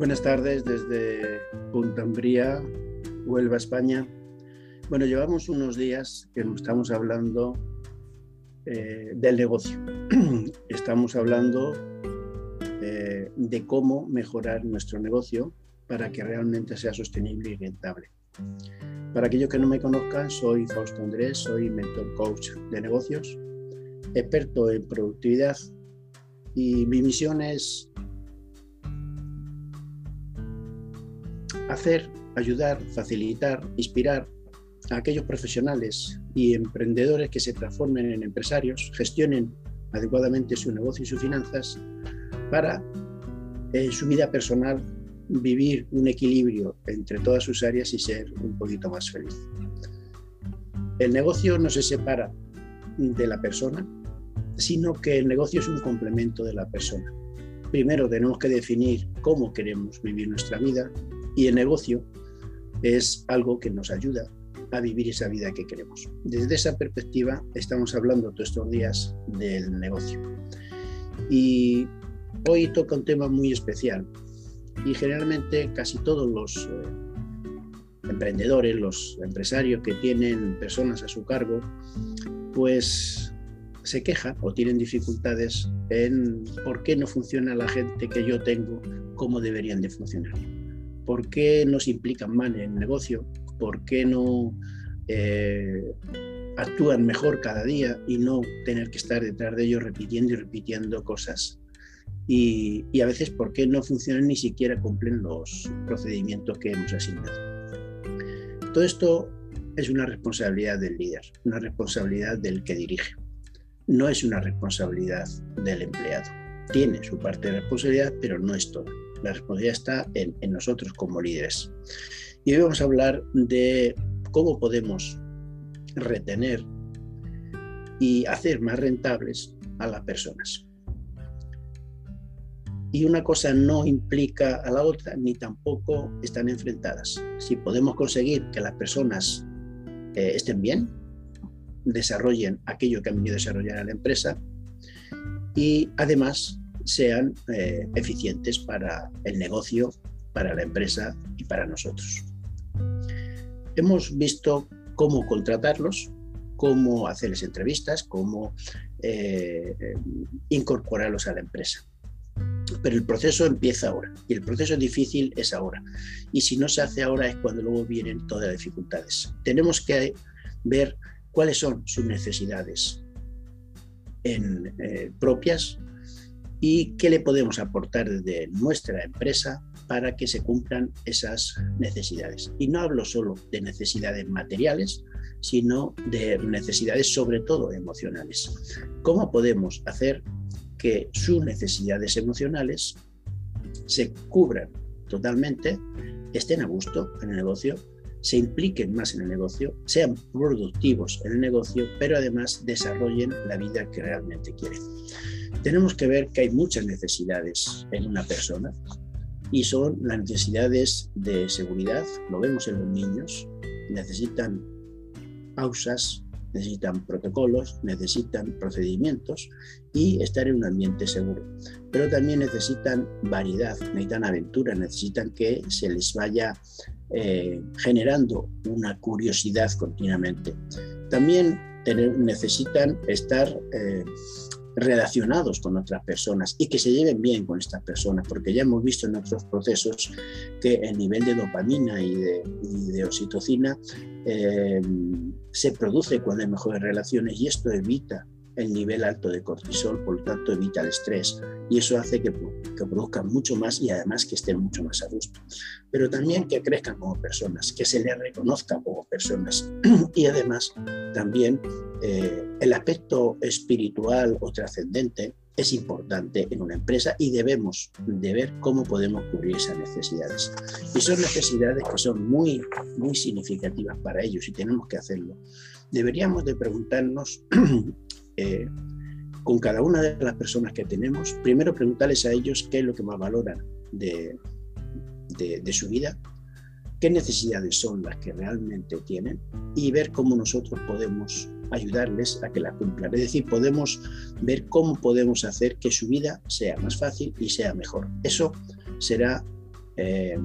Buenas tardes desde Punta Umbría, Huelva, España. Bueno, llevamos unos días que estamos hablando eh, del negocio. Estamos hablando eh, de cómo mejorar nuestro negocio para que realmente sea sostenible y rentable. Para aquellos que no me conozcan, soy Fausto Andrés, soy mentor coach de negocios, experto en productividad y mi misión es hacer, ayudar, facilitar, inspirar a aquellos profesionales y emprendedores que se transformen en empresarios, gestionen adecuadamente su negocio y sus finanzas para en su vida personal vivir un equilibrio entre todas sus áreas y ser un poquito más feliz. El negocio no se separa de la persona, sino que el negocio es un complemento de la persona. Primero tenemos que definir cómo queremos vivir nuestra vida y el negocio es algo que nos ayuda a vivir esa vida que queremos. Desde esa perspectiva estamos hablando todos estos días del negocio. Y hoy toca un tema muy especial y generalmente casi todos los eh, emprendedores, los empresarios que tienen personas a su cargo, pues se quejan o tienen dificultades en por qué no funciona la gente que yo tengo como deberían de funcionar. ¿Por qué no se implican más en el negocio? ¿Por qué no eh, actúan mejor cada día y no tener que estar detrás de ellos repitiendo y repitiendo cosas y, a veces por qué no funcionan ni siquiera cumplen los procedimientos que hemos asignado. Todo esto es una responsabilidad del líder, una responsabilidad del que dirige. No es una responsabilidad del empleado. Tiene su parte de responsabilidad, pero no es toda. La responsabilidad está en, nosotros como líderes. Y hoy vamos a hablar de cómo podemos retener y hacer más rentables a las personas y una cosa no implica a la otra ni tampoco están enfrentadas. Si podemos conseguir que las personas eh, estén bien, desarrollen aquello que han venido a desarrollar a la empresa y además sean eh, eficientes para el negocio, para la empresa y para nosotros. Hemos visto cómo contratarlos, cómo hacerles entrevistas, cómo eh, incorporarlos a la empresa. Pero el proceso empieza ahora y el proceso difícil es ahora. Y si no se hace ahora es cuando luego vienen todas las dificultades. Tenemos que ver cuáles son sus necesidades eh, propias y qué le podemos aportar desde nuestra empresa para que se cumplan esas necesidades. Y no hablo solo de necesidades materiales, sino de necesidades sobre todo emocionales. ¿Cómo podemos hacer que sus necesidades emocionales se cubran totalmente, estén a gusto en el negocio, se impliquen más en el negocio, sean productivos en el negocio, pero además desarrollen la vida que realmente quieren. Tenemos que ver que hay muchas necesidades en una persona y son las necesidades de seguridad, lo vemos en los niños, necesitan pausas, necesitan protocolos, necesitan procedimientos y estar en un ambiente seguro. Pero también necesitan variedad, necesitan aventura, necesitan que se les vaya eh, generando una curiosidad continuamente. También necesitan estar eh, relacionados con otras personas y que se lleven bien con estas personas, porque ya hemos visto en otros procesos que el nivel de dopamina y de, oxitocina eh, se produce cuando hay mejores relaciones y esto evita el nivel alto de cortisol, por lo tanto evita el estrés y eso hace que, que, produzcan mucho más y además que estén mucho más a gusto. Pero también que crezcan como personas, que se les reconozca como personas y además también eh, el aspecto espiritual o trascendente es importante en una empresa y debemos de ver cómo podemos cubrir esas necesidades. Y son necesidades que son muy, muy significativas para ellos y tenemos que hacerlo. Deberíamos de preguntarnos eh, con cada una de las personas que tenemos, primero preguntarles a ellos qué es lo que más valoran de, de su vida, qué necesidades son las que realmente tienen y ver cómo nosotros podemos ayudarles a que la cumplan. Es decir, podemos ver cómo podemos hacer que su vida sea más fácil y sea mejor. Eso será eh,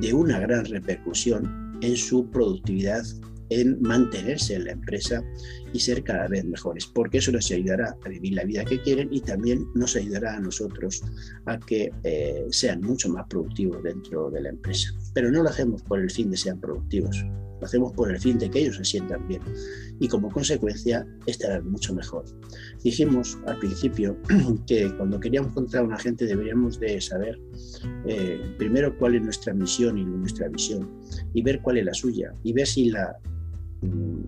de una gran repercusión en su productividad en mantenerse en la empresa y ser cada vez mejores, porque eso les ayudará a vivir la vida que quieren y también nos ayudará a nosotros a que eh, sean mucho más productivos dentro de la empresa. Pero no lo hacemos por el fin de ser productivos, lo hacemos por el fin de que ellos se sientan bien y como consecuencia estarán mucho mejor. Dijimos al principio que cuando queríamos encontrar a una gente deberíamos de saber eh, primero cuál es nuestra misión y nuestra visión y ver cuál es la suya y ver si la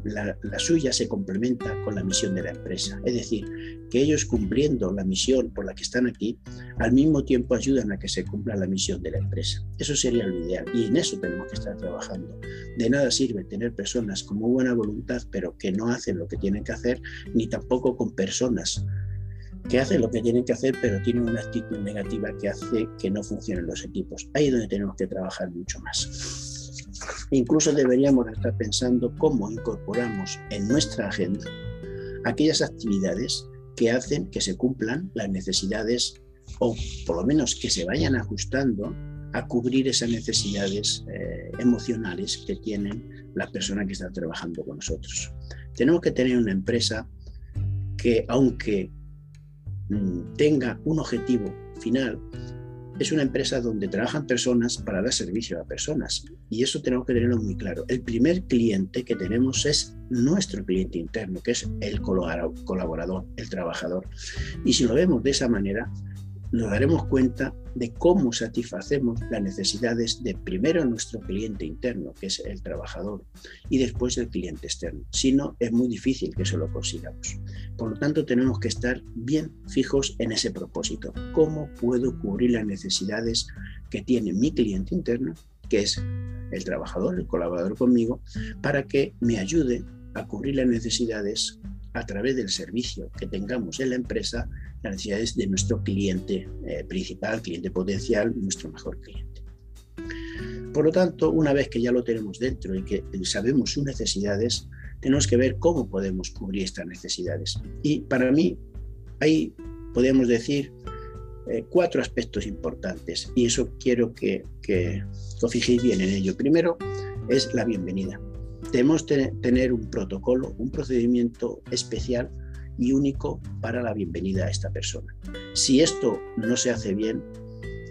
la, suya se complementa con la misión de la empresa. Es decir, que ellos cumpliendo la misión por la que están aquí, al mismo tiempo ayudan a que se cumpla la misión de la empresa. Eso sería lo ideal y en eso tenemos que estar trabajando. De nada sirve tener personas con buena voluntad, pero que no hacen lo que tienen que hacer, ni tampoco con personas que hacen lo que tienen que hacer, pero tienen una actitud negativa que hace que no funcionen los equipos. Ahí es donde tenemos que trabajar mucho más. Incluso deberíamos estar pensando cómo incorporamos en nuestra agenda aquellas actividades que hacen que se cumplan las necesidades o por lo menos que se vayan ajustando a cubrir esas necesidades eh, emocionales que tienen las personas que están trabajando con nosotros. Tenemos que tener una empresa que aunque mm, tenga un objetivo final, es una empresa donde trabajan personas para dar servicio a personas. Y eso tenemos que tenerlo muy claro. El primer cliente que tenemos es nuestro cliente interno, que es el colaborador, el trabajador. Y si lo vemos de esa manera, nos daremos cuenta de cómo satisfacemos las necesidades de primero nuestro cliente interno, que es el trabajador, y después el cliente externo. Si no, es muy difícil que eso lo consigamos. Por lo tanto, tenemos que estar bien fijos en ese propósito. ¿Cómo puedo cubrir las necesidades que tiene mi cliente interno, que es el trabajador, el colaborador conmigo, para que me ayude a cubrir las necesidades a través del servicio que tengamos en la empresa las necesidades de nuestro cliente eh, principal, cliente potencial, nuestro mejor cliente. Por lo tanto, una vez que ya lo tenemos dentro y que sabemos sus necesidades, tenemos que ver cómo podemos cubrir estas necesidades. Y para mí, hay, podemos decir, eh, cuatro aspectos importantes y eso quiero que, que os fijéis bien en ello. Primero es la bienvenida. Debemos tener un protocolo, un procedimiento especial y único para la bienvenida a esta persona. Si esto no se hace bien,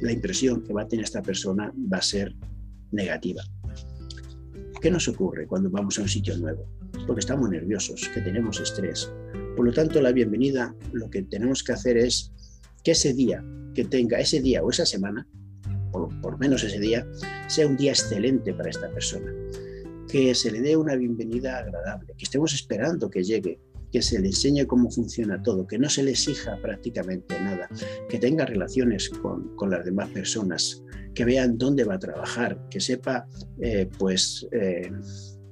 la impresión que va a tener esta persona va a ser negativa. ¿Qué nos ocurre cuando vamos a un sitio nuevo? Porque estamos nerviosos, que tenemos estrés. Por lo tanto, la bienvenida lo que tenemos que hacer es que ese día que tenga, ese día o esa semana, por, por menos ese día, sea un día excelente para esta persona. Que se le dé una bienvenida agradable, que estemos esperando que llegue, que se le enseñe cómo funciona todo, que no se le exija prácticamente nada, que tenga relaciones con, las demás personas, que vean dónde va a trabajar, que sepa, eh, pues, eh,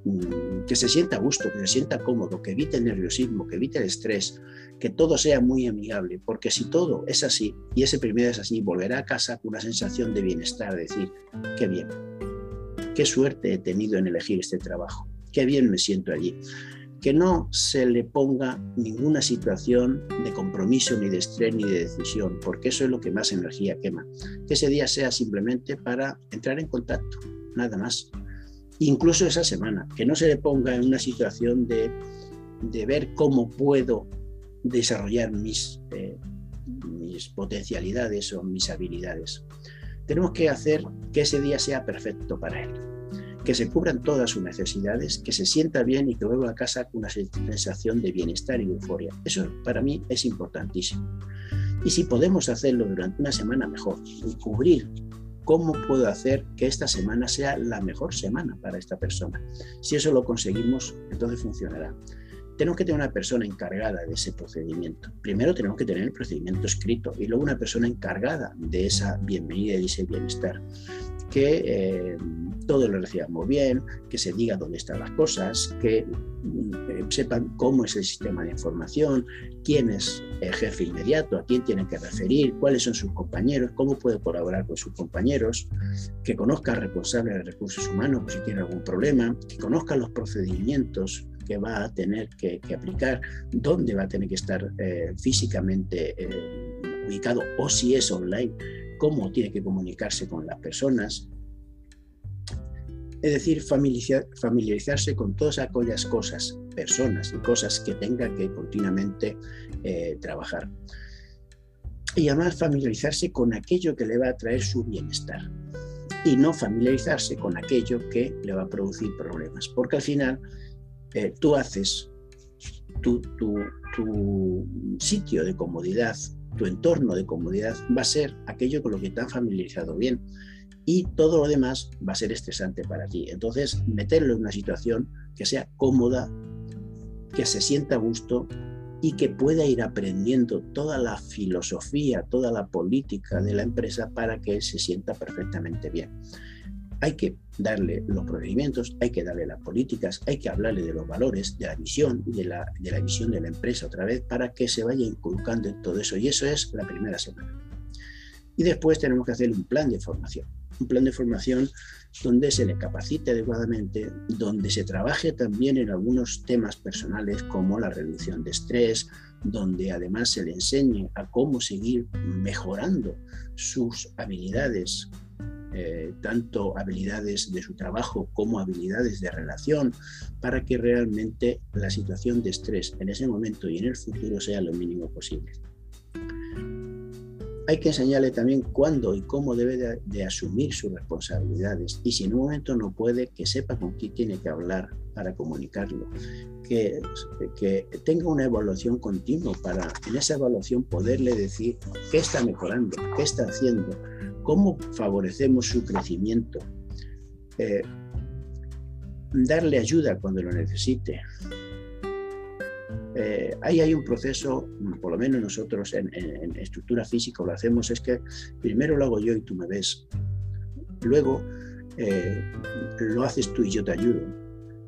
mm, que se sienta a gusto, que se sienta cómodo, que evite el nerviosismo, que evite el estrés, que todo sea muy amigable, porque si todo es así y ese primero es así, volverá a casa con una sensación de bienestar, decir, qué bien, qué suerte he tenido en elegir este trabajo, qué bien me siento allí que no se le ponga ninguna situación de compromiso, ni de estrés, ni de decisión, porque eso es lo que más energía quema. Que ese día sea simplemente para entrar en contacto, nada más. Incluso esa semana, que no se le ponga en una situación de, ver cómo puedo desarrollar mis, eh, mis potencialidades o mis habilidades. Tenemos que hacer que ese día sea perfecto para él que se cubran todas sus necesidades, que se sienta bien y que vuelva a casa con una sensación de bienestar y euforia. Eso para mí es importantísimo. Y si podemos hacerlo durante una semana mejor y cubrir cómo puedo hacer que esta semana sea la mejor semana para esta persona. Si eso lo conseguimos, entonces funcionará. Tenemos que tener una persona encargada de ese procedimiento. Primero tenemos que tener el procedimiento escrito y luego una persona encargada de esa bienvenida y ese bienestar que eh, todo lo recibamos bien, que se diga dónde están las cosas, que mm, sepan cómo es el sistema de información, quién es el jefe inmediato, a quién tienen que referir, cuáles son sus compañeros, cómo puede colaborar con sus compañeros, que conozca al responsable de recursos humanos si tiene algún problema, que conozca los procedimientos que va a tener que, aplicar, dónde va a tener que estar eh, físicamente eh, ubicado o si es online cómo tiene que comunicarse con las personas. Es decir, familiarizarse con todas aquellas cosas, personas y cosas que tenga que continuamente eh, trabajar. Y además familiarizarse con aquello que le va a traer su bienestar y no familiarizarse con aquello que le va a producir problemas. Porque al final eh, tú haces tu, sitio de comodidad, tu entorno de comodidad va a ser aquello con lo que te has familiarizado bien y todo lo demás va a ser estresante para ti. Entonces, meterlo en una situación que sea cómoda, que se sienta a gusto y que pueda ir aprendiendo toda la filosofía, toda la política de la empresa para que se sienta perfectamente bien. Hay que darle los procedimientos, hay que darle las políticas, hay que hablarle de los valores, de la visión, de la, de la visión de la empresa otra vez, para que se vaya inculcando en todo eso. Y eso es la primera semana. Y después tenemos que hacer un plan de formación. Un plan de formación donde se le capacite adecuadamente, donde se trabaje también en algunos temas personales como la reducción de estrés, donde además se le enseñe a cómo seguir mejorando sus habilidades, eh, tanto habilidades de su trabajo como habilidades de relación, para que realmente la situación de estrés en ese momento y en el futuro sea lo mínimo posible. Hay que enseñarle también cuándo y cómo debe de, asumir sus responsabilidades y si en un momento no puede, que sepa con quién tiene que hablar para comunicarlo, que, que tenga una evaluación continua para en esa evaluación poderle decir qué está mejorando, qué está haciendo, cómo favorecemos su crecimiento, eh, darle ayuda cuando lo necesite, eh, ahí hay un proceso, por lo menos nosotros en, estructura física lo hacemos, es que primero lo hago yo y tú me ves, luego eh, lo haces tú y yo te ayudo,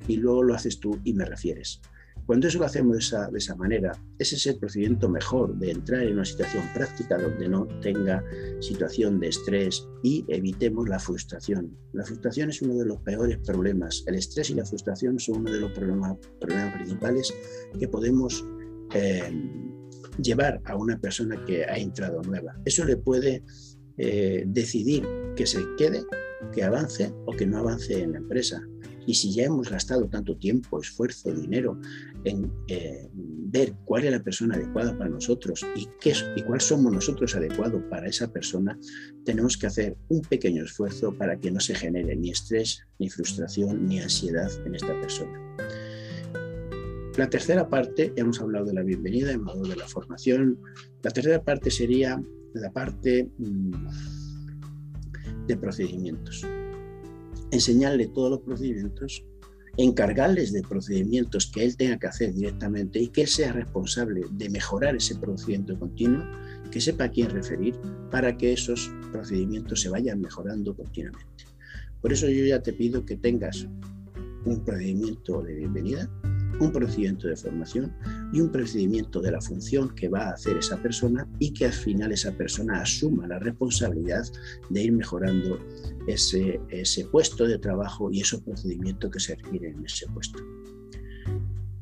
y luego lo haces tú y me refieres. Cuando eso lo hacemos de esa, de esa, manera, ese es el procedimiento mejor de entrar en una situación práctica donde no tenga situación de estrés y evitemos la frustración. La frustración es uno de los peores problemas. El estrés y la frustración son uno de los problemas, problemas principales que podemos eh, llevar a una persona que ha entrado nueva. Eso le puede eh, decidir que se quede, que avance o que no avance en la empresa. Y si ya hemos gastado tanto tiempo, esfuerzo, dinero en eh, ver cuál es la persona adecuada para nosotros y, qué, y cuál somos nosotros adecuados para esa persona, tenemos que hacer un pequeño esfuerzo para que no se genere ni estrés, ni frustración, ni ansiedad en esta persona. La tercera parte, hemos hablado de la bienvenida, hemos hablado de la formación. La tercera parte sería la parte mm, de procedimientos enseñarle todos los procedimientos, encargarles de procedimientos que él tenga que hacer directamente y que él sea responsable de mejorar ese procedimiento continuo, que sepa a quién referir para que esos procedimientos se vayan mejorando continuamente. Por eso yo ya te pido que tengas un procedimiento de bienvenida, un procedimiento de formación y un procedimiento de la función que va a hacer esa persona y que al final esa persona asuma la responsabilidad de ir mejorando ese, ese puesto de trabajo y esos procedimientos que se requieren en ese puesto.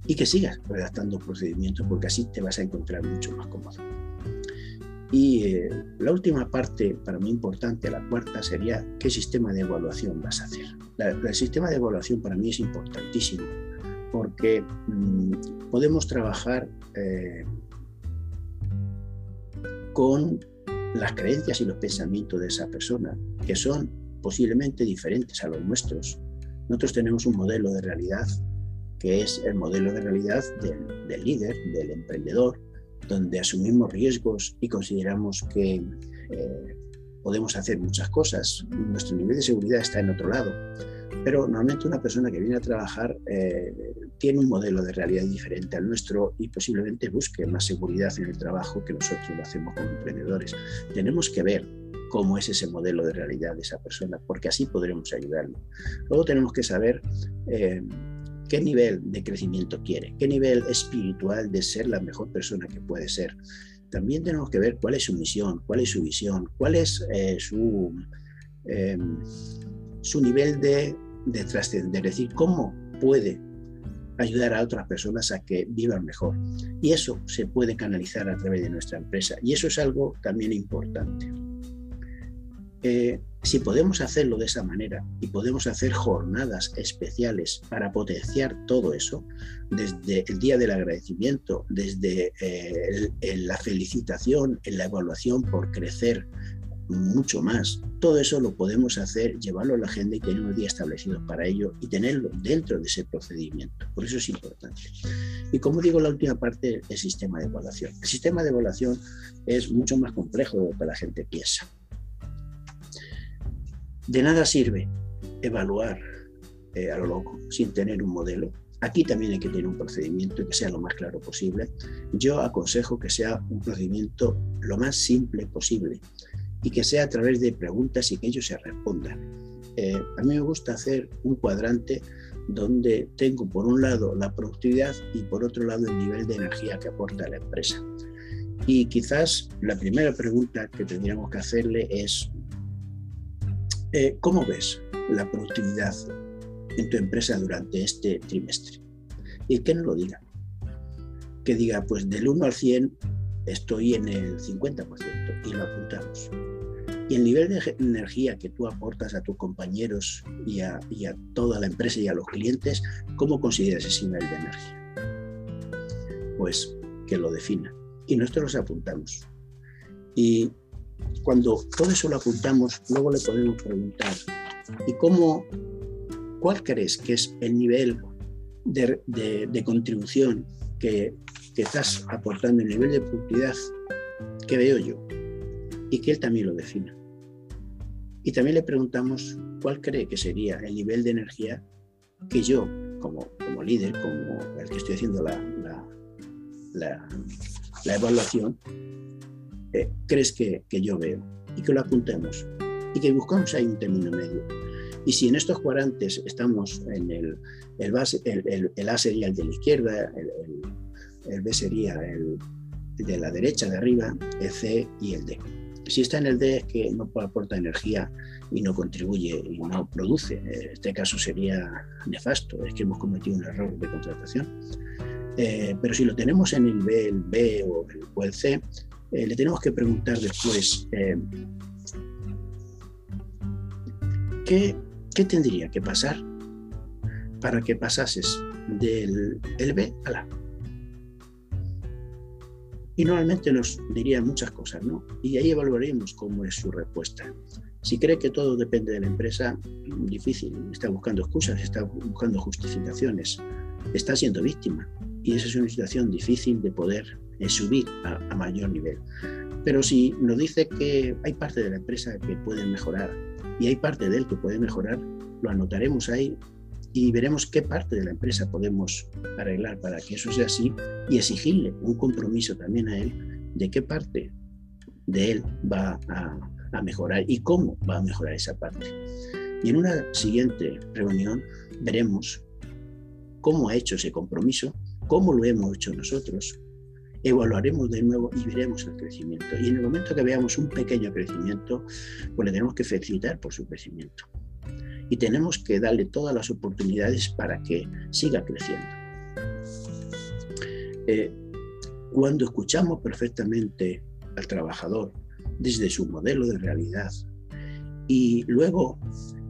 Y que sigas redactando procedimientos porque así te vas a encontrar mucho más cómodo. Y eh, la última parte, para mí importante, la cuarta, sería qué sistema de evaluación vas a hacer. el sistema de evaluación para mí es importantísimo porque mm, podemos trabajar eh, con las creencias y los pensamientos de esa persona, que son posiblemente diferentes a los nuestros. Nosotros tenemos un modelo de realidad que es el modelo de realidad del, líder, del emprendedor, donde asumimos riesgos y consideramos que eh, podemos hacer muchas cosas. Nuestro nivel de seguridad está en otro lado. Pero normalmente una persona que viene a trabajar eh, tiene un modelo de realidad diferente al nuestro y posiblemente busque más seguridad en el trabajo que nosotros lo hacemos como emprendedores. Tenemos que ver cómo es ese modelo de realidad de esa persona, porque así podremos ayudarlo. Luego tenemos que saber eh, qué nivel de crecimiento quiere, qué nivel espiritual de ser la mejor persona que puede ser. También tenemos que ver cuál es su misión, cuál es su visión, cuál es eh, su, su nivel de de trascender, es decir, cómo puede ayudar a otras personas a que vivan mejor. Y eso se puede canalizar a través de nuestra empresa. Y eso es algo también importante. Eh, si podemos hacerlo de esa manera y podemos hacer jornadas especiales para potenciar todo eso, desde el día del agradecimiento, desde eh, la felicitación, en la evaluación por crecer mucho más, todo eso lo podemos hacer, llevarlo a la agenda y tener unos días establecidos para ello y tenerlo dentro de ese procedimiento. Por eso es importante. Y como digo, la última parte, el sistema de evaluación. El sistema de evaluación es mucho más complejo de lo que la gente piensa. De nada sirve evaluar eh, a lo loco sin tener un modelo. Aquí también hay que tener un procedimiento y que sea lo más claro posible. Yo aconsejo que sea un procedimiento lo más simple posible y que sea a través de preguntas y que ellos se respondan. Eh, a mí me gusta hacer un cuadrante donde tengo por un lado la productividad y por otro lado el nivel de energía que aporta la empresa. Y quizás la primera pregunta que tendríamos que hacerle es, eh, ¿Cómo ves la productividad en tu empresa durante este trimestre? Y que no lo diga. Que diga, pues del 1 al 100 estoy en el 50% y lo apuntamos. Y el nivel de energía que tú aportas a tus compañeros y a, toda la empresa y a los clientes, ¿cómo consideras ese nivel de energía? Pues que lo defina. Y nosotros los apuntamos. Y cuando todo eso lo apuntamos, luego le podemos preguntar, ¿y cómo, cuál crees que es el nivel de, contribución que, que, estás aportando, el nivel de productividad que veo yo? Y que él también lo defina. Y también le preguntamos cuál cree que sería el nivel de energía que yo, como, como líder, como el que estoy haciendo la, la, la evaluación, eh, crees que, que, yo veo y que lo apuntemos y que buscamos ahí un término medio. Y si en estos cuadrantes estamos en el, el, A sería el de la izquierda, el, B sería el, de la derecha de arriba, el C y el D. Si está en el D es que no aporta energía y no contribuye y no produce. En este caso sería nefasto, es que hemos cometido un error de contratación. Eh, pero si lo tenemos en el B, el B o el, el C, eh, le tenemos que preguntar después eh, ¿qué, tendría que pasar para que pasases del B al A. Y normalmente nos diría muchas cosas, ¿no? Y ahí evaluaremos cómo es su respuesta. Si cree que todo depende de la empresa, difícil, está buscando excusas, está buscando justificaciones, está siendo víctima. Y esa es una situación difícil de poder es subir a, mayor nivel. Pero si nos dice que hay parte de la empresa que puede mejorar y hay parte de él que puede mejorar, lo anotaremos ahí y veremos qué parte de la empresa podemos arreglar para que eso sea así y exigirle un compromiso también a él de qué parte de él va a, a mejorar y cómo va a mejorar esa parte. Y en una siguiente reunión veremos cómo ha hecho ese compromiso, cómo lo hemos hecho nosotros evaluaremos de nuevo y veremos el crecimiento. Y en el momento que veamos un pequeño crecimiento, pues le tenemos que felicitar por su crecimiento. Y tenemos que darle todas las oportunidades para que siga creciendo. Eh, cuando escuchamos perfectamente al trabajador desde su modelo de realidad y luego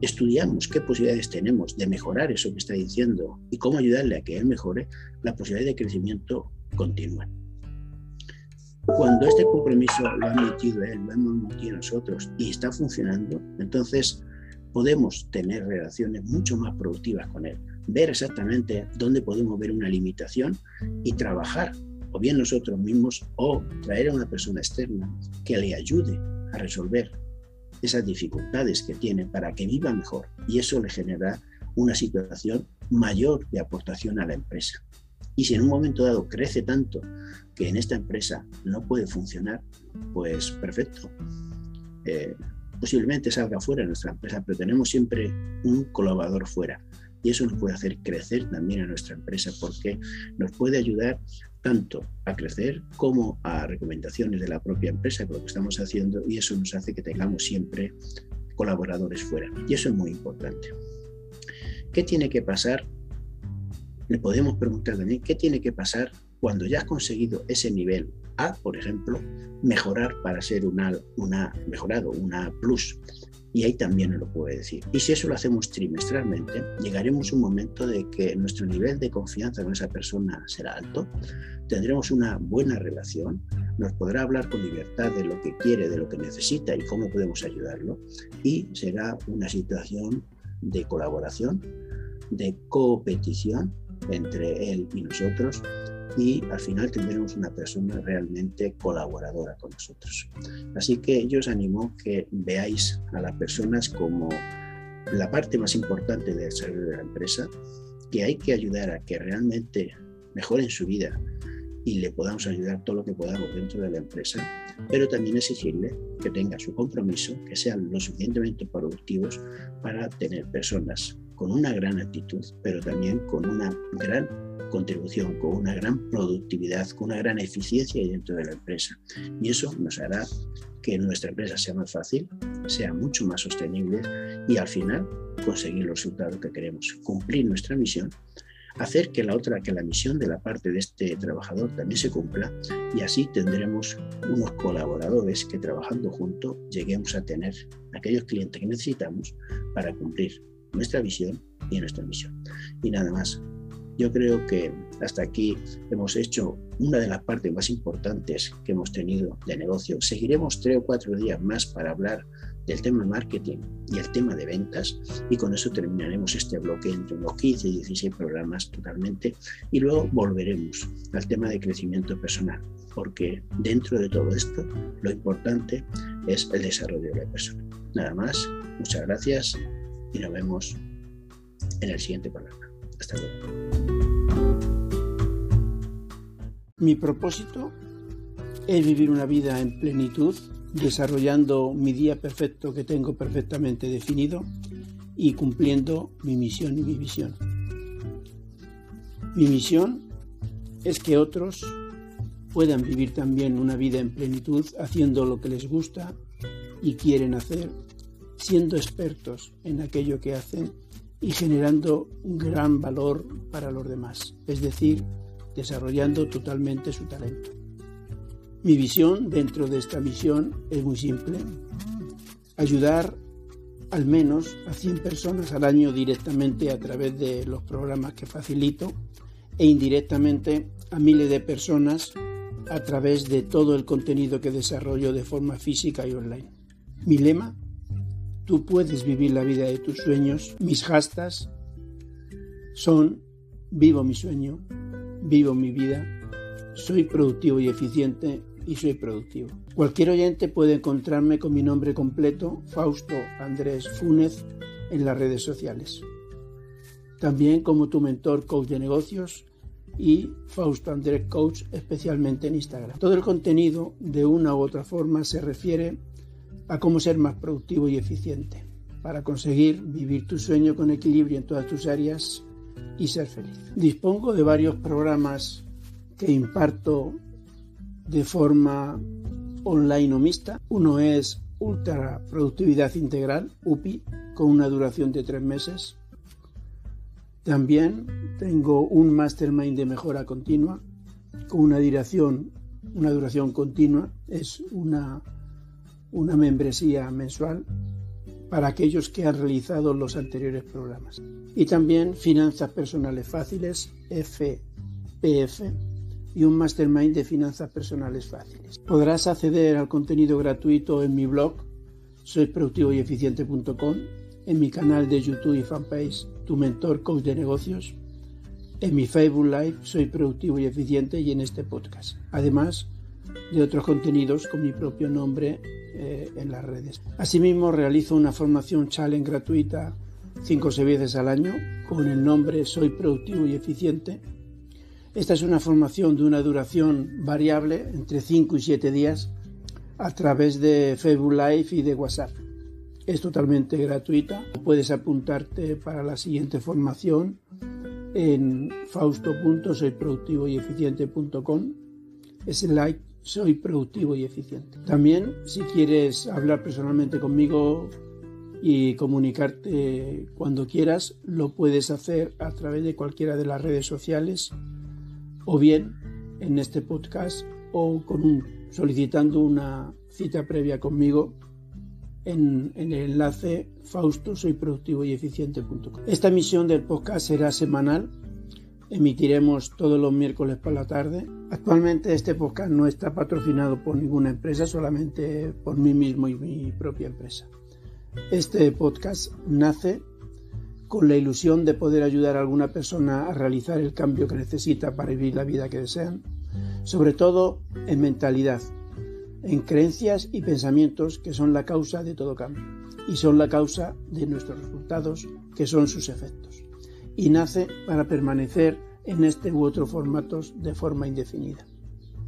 estudiamos qué posibilidades tenemos de mejorar eso que está diciendo y cómo ayudarle a que él mejore, la posibilidad de crecimiento continúa. Cuando este compromiso lo ha metido él, lo hemos metido nosotros y está funcionando, entonces podemos tener relaciones mucho más productivas con él, ver exactamente dónde podemos ver una limitación y trabajar, o bien nosotros mismos, o traer a una persona externa que le ayude a resolver esas dificultades que tiene para que viva mejor. Y eso le genera una situación mayor de aportación a la empresa. Y si en un momento dado crece tanto que en esta empresa no puede funcionar, pues perfecto. Eh, posiblemente salga fuera de nuestra empresa, pero tenemos siempre un colaborador fuera. Y eso nos puede hacer crecer también a nuestra empresa porque nos puede ayudar tanto a crecer como a recomendaciones de la propia empresa con lo que estamos haciendo y eso nos hace que tengamos siempre colaboradores fuera. Y eso es muy importante. ¿Qué tiene que pasar le podemos preguntar también qué tiene que pasar cuando ya has conseguido ese nivel A, por ejemplo, mejorar para ser una, una mejorado, una plus. Y ahí también lo puede decir. Y si eso lo hacemos trimestralmente, llegaremos a un momento de que nuestro nivel de confianza con esa persona será alto, tendremos una buena relación, nos podrá hablar con libertad de lo que quiere, de lo que necesita y cómo podemos ayudarlo. Y será una situación de colaboración, de competición entre él y nosotros y al final tendremos una persona realmente colaboradora con nosotros. Así que yo os animo que veáis a las personas como la parte más importante del desarrollo de la empresa, que hay que ayudar a que realmente mejoren su vida y le podamos ayudar todo lo que podamos dentro de la empresa, pero también exigirle que tenga su compromiso, que sean lo suficientemente productivos para tener personas con una gran actitud, pero también con una gran contribución, con una gran productividad, con una gran eficiencia dentro de la empresa. Y eso nos hará que nuestra empresa sea más fácil, sea mucho más sostenible y al final conseguir los resultados que queremos, cumplir nuestra misión, hacer que la otra, que la misión de la parte de este trabajador también se cumpla y así tendremos unos colaboradores que trabajando juntos lleguemos a tener aquellos clientes que necesitamos para cumplir nuestra visión y nuestra misión. Y nada más, yo creo que hasta aquí hemos hecho una de las partes más importantes que hemos tenido de negocio. Seguiremos tres o cuatro días más para hablar del tema marketing y el tema de ventas y con eso terminaremos este bloque entre unos 15 y 16 programas totalmente y luego volveremos al tema de crecimiento personal porque dentro de todo esto lo importante es el desarrollo de la persona. Nada más, muchas gracias y nos vemos en el siguiente programa. Hasta luego. Mi propósito es vivir una vida en plenitud, desarrollando mi día perfecto que tengo perfectamente definido y cumpliendo mi misión y mi visión. Mi misión es que otros puedan vivir también una vida en plenitud haciendo lo que les gusta y quieren hacer, siendo expertos en aquello que hacen y generando un gran valor para los demás, es decir, desarrollando totalmente su talento. Mi visión dentro de esta misión es muy simple, ayudar al menos a 100 personas al año directamente a través de los programas que facilito e indirectamente a miles de personas a través de todo el contenido que desarrollo de forma física y online. Mi lema Tú puedes vivir la vida de tus sueños. Mis hashtags son vivo mi sueño, vivo mi vida, soy productivo y eficiente y soy productivo. Cualquier oyente puede encontrarme con mi nombre completo, Fausto Andrés Fúnez, en las redes sociales. También como tu mentor coach de negocios y Fausto Andrés Coach especialmente en Instagram. Todo el contenido de una u otra forma se refiere a cómo ser más productivo y eficiente para conseguir vivir tu sueño con equilibrio en todas tus áreas y ser feliz. Dispongo de varios programas que imparto de forma online o mixta. Uno es Ultra Productividad Integral, UPI, con una duración de tres meses. También tengo un Mastermind de Mejora Continua con una duración, una duración continua. Es una una membresía mensual para aquellos que han realizado los anteriores programas. Y también Finanzas Personales Fáciles, FPF, y un Mastermind de Finanzas Personales Fáciles. Podrás acceder al contenido gratuito en mi blog, soyproductivoyeficiente.com, en mi canal de YouTube y fanpage, Tu Mentor Coach de Negocios, en mi Facebook Live, Soy Productivo y Eficiente, y en este podcast. Además de otros contenidos con mi propio nombre eh, en las redes. Asimismo, realizo una formación challenge gratuita cinco o seis veces al año con el nombre Soy Productivo y Eficiente. Esta es una formación de una duración variable entre 5 y 7 días a través de Facebook Live y de WhatsApp. Es totalmente gratuita. Puedes apuntarte para la siguiente formación en fausto.soyproductivoyeficiente.com like soy productivo y eficiente. También, si quieres hablar personalmente conmigo y comunicarte cuando quieras, lo puedes hacer a través de cualquiera de las redes sociales o bien en este podcast o solicitando una cita previa conmigo en, el enlace fausto soy productivo y eficiente.com. Esta emisión del podcast será semanal. Emitiremos todos los miércoles por la tarde. Actualmente este podcast no está patrocinado por ninguna empresa, solamente por mí mismo y mi propia empresa. Este podcast nace con la ilusión de poder ayudar a alguna persona a realizar el cambio que necesita para vivir la vida que desean, sobre todo en mentalidad, en creencias y pensamientos que son la causa de todo cambio y son la causa de nuestros resultados que son sus efectos. Y nace para permanecer en este u otro formatos de forma indefinida.